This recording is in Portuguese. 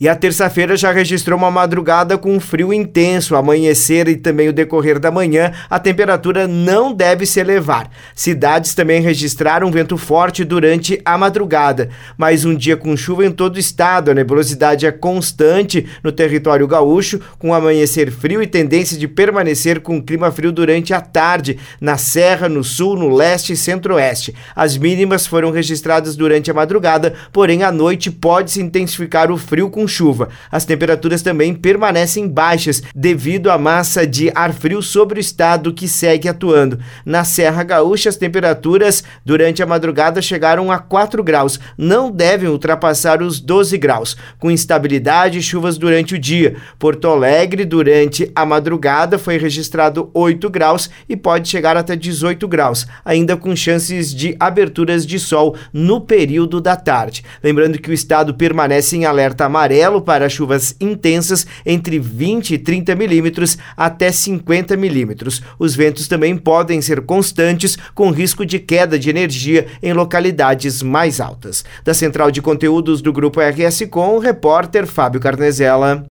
E a terça-feira já registrou uma madrugada com frio intenso, amanhecer e também o decorrer da manhã, a temperatura não deve se elevar. Cidades também registraram vento forte durante a madrugada. Mais um dia com chuva em todo o estado, a nebulosidade é constante no território gaúcho, com amanhecer frio e tendência de permanecer com clima frio durante a tarde, na Serra, no Sul, no Leste e Centro-Oeste. As mínimas foram registradas durante a madrugada, porém à noite pode se intensificar o frio com chuva. As temperaturas também permanecem baixas devido à massa de ar frio sobre o estado que segue atuando. Na Serra Gaúcha, as temperaturas durante a madrugada chegaram a 4 graus, não devem ultrapassar os 12 graus, com instabilidade e chuvas durante o dia. Porto Alegre, durante a madrugada, foi registrado 8 graus e pode chegar até 18 graus, ainda com chances de aberturas de sol no período da tarde. Lembrando que o estado permanece em alerta amarelo amarelo para chuvas intensas entre 20 e 30 milímetros até 50 milímetros. Os ventos também podem ser constantes, com risco de queda de energia em localidades mais altas. Da central de conteúdos do Grupo RS Com, o repórter Fábio Carnezella.